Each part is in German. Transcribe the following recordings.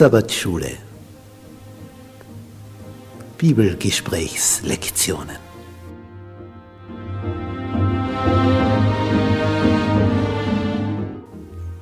Sabbatschule. Bibelgesprächslektionen.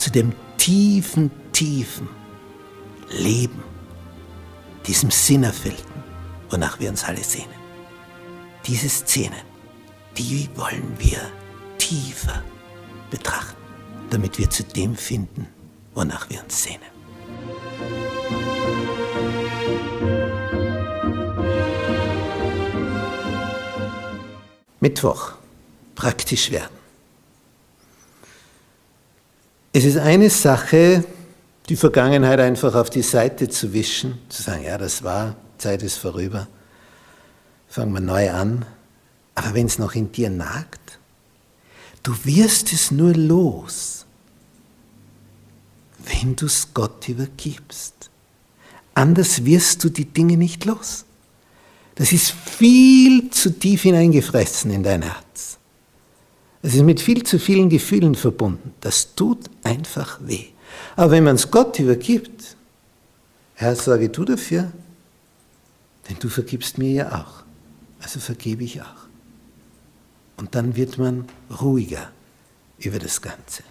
zu dem tiefen, tiefen Leben, diesem Sinnerfüllten, wonach wir uns alle sehnen. Diese Szenen, die wollen wir tiefer betrachten, damit wir zu dem finden, wonach wir uns sehnen. Mittwoch. Praktisch werden. Es ist eine Sache, die Vergangenheit einfach auf die Seite zu wischen, zu sagen, ja, das war, Zeit ist vorüber, fangen wir neu an. Aber wenn es noch in dir nagt, du wirst es nur los, wenn du es Gott übergibst. Anders wirst du die Dinge nicht los. Das ist viel zu tief hineingefressen in dein Herz. Es ist mit viel zu vielen Gefühlen verbunden. Das tut einfach weh. Aber wenn man es Gott übergibt, Herr, sorge du dafür, denn du vergibst mir ja auch. Also vergebe ich auch. Und dann wird man ruhiger über das Ganze.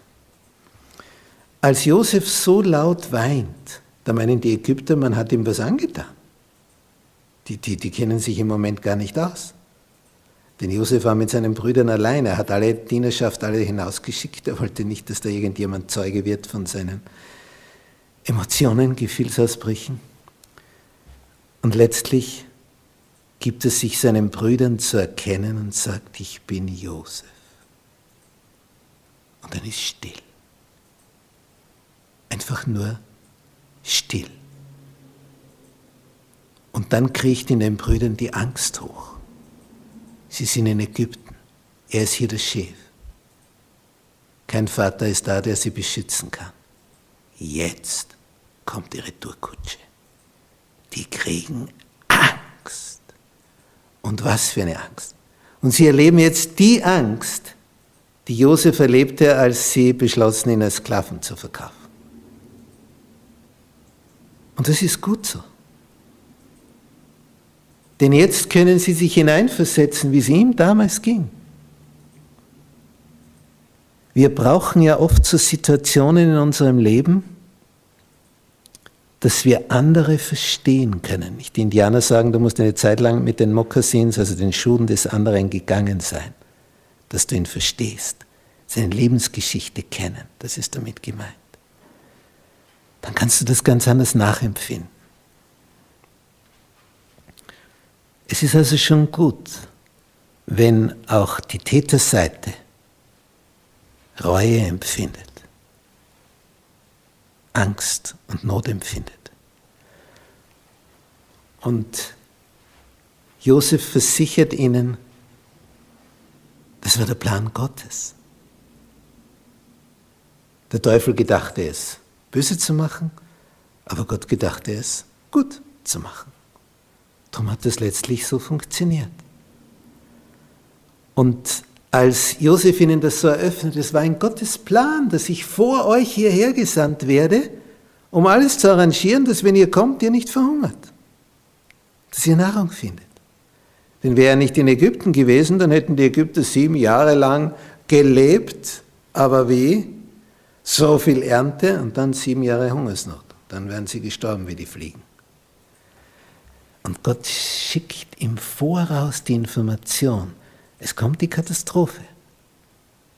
Als Josef so laut weint, da meinen die Ägypter, man hat ihm was angetan die, die, die kennen sich im Moment gar nicht aus. Denn Josef war mit seinen Brüdern allein. Er hat alle Dienerschaft alle hinausgeschickt. Er wollte nicht, dass da irgendjemand Zeuge wird von seinen Emotionen, Gefühlsausbrüchen. Und letztlich gibt es sich seinen Brüdern zu erkennen und sagt, ich bin Josef. Und dann ist still. Einfach nur still. Und dann kriecht in den Brüdern die Angst hoch. Sie sind in Ägypten. Er ist hier der Chef. Kein Vater ist da, der sie beschützen kann. Jetzt kommt ihre Retourkutsche. Die kriegen Angst. Und was für eine Angst. Und sie erleben jetzt die Angst, die Josef erlebte, als sie beschlossen, ihn als Sklaven zu verkaufen. Und das ist gut so. Denn jetzt können sie sich hineinversetzen, wie es ihm damals ging. Wir brauchen ja oft so Situationen in unserem Leben, dass wir andere verstehen können. Die Indianer sagen, du musst eine Zeit lang mit den Mokassins, also den Schuhen des anderen, gegangen sein, dass du ihn verstehst, seine Lebensgeschichte kennen. Das ist damit gemeint. Dann kannst du das ganz anders nachempfinden. Es ist also schon gut, wenn auch die Täterseite Reue empfindet, Angst und Not empfindet. Und Josef versichert ihnen, das war der Plan Gottes. Der Teufel gedachte es, böse zu machen, aber Gott gedachte es, gut zu machen. Darum hat es letztlich so funktioniert. Und als Josef ihnen das so eröffnet, es war ein Gottes Plan, dass ich vor euch hierher gesandt werde, um alles zu arrangieren, dass wenn ihr kommt, ihr nicht verhungert, dass ihr Nahrung findet. Denn wäre er nicht in Ägypten gewesen, dann hätten die Ägypter sieben Jahre lang gelebt, aber wie? So viel Ernte und dann sieben Jahre Hungersnot. Dann wären sie gestorben wie die Fliegen. Und Gott schickt im Voraus die Information, es kommt die Katastrophe.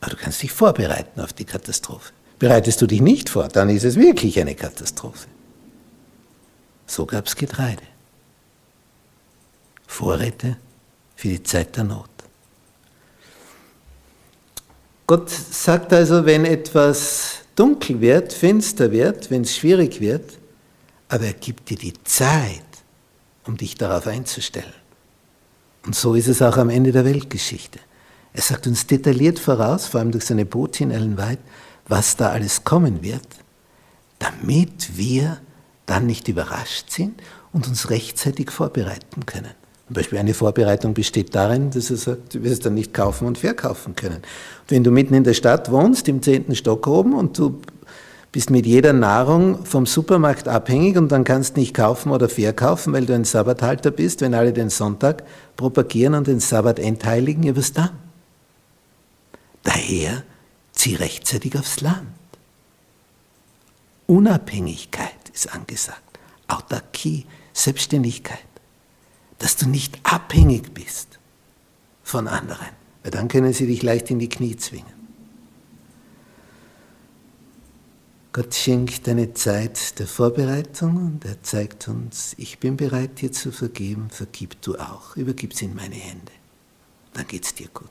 kannst dich vorbereiten auf die Katastrophe. Bereitest du dich nicht vor, dann ist es wirklich eine Katastrophe. So gab es Getreide. Vorräte für die Zeit der Not. Gott sagt also, wenn etwas dunkel wird, finster wird, wenn es schwierig wird, aber er gibt dir die Zeit, um dich darauf einzustellen. Und so ist es auch am Ende der Weltgeschichte. Er sagt uns detailliert voraus, vor allem durch seine Botin Ellen White, was da alles kommen wird, damit wir dann nicht überrascht sind und uns rechtzeitig vorbereiten können. Zum Beispiel eine Vorbereitung besteht darin, dass er sagt, du wirst dann nicht kaufen und verkaufen können. Und wenn du mitten in der Stadt wohnst, im zehnten Stock oben, und du bist mit jeder Nahrung vom Supermarkt abhängig und dann kannst nicht kaufen oder verkaufen, weil du ein Sabbathalter bist, wenn alle den Sonntag propagieren und den Sabbat entheiligen, ja was dann? Daher zieh rechtzeitig aufs Land. Unabhängigkeit ist angesagt, Autarkie, Selbstständigkeit, dass du nicht abhängig bist von anderen, weil dann können sie dich leicht in die Knie zwingen. Gott schenkt eine Zeit der Vorbereitung und er zeigt uns, ich bin bereit dir zu vergeben, vergib du auch, übergib's in meine Hände. Dann geht's dir gut.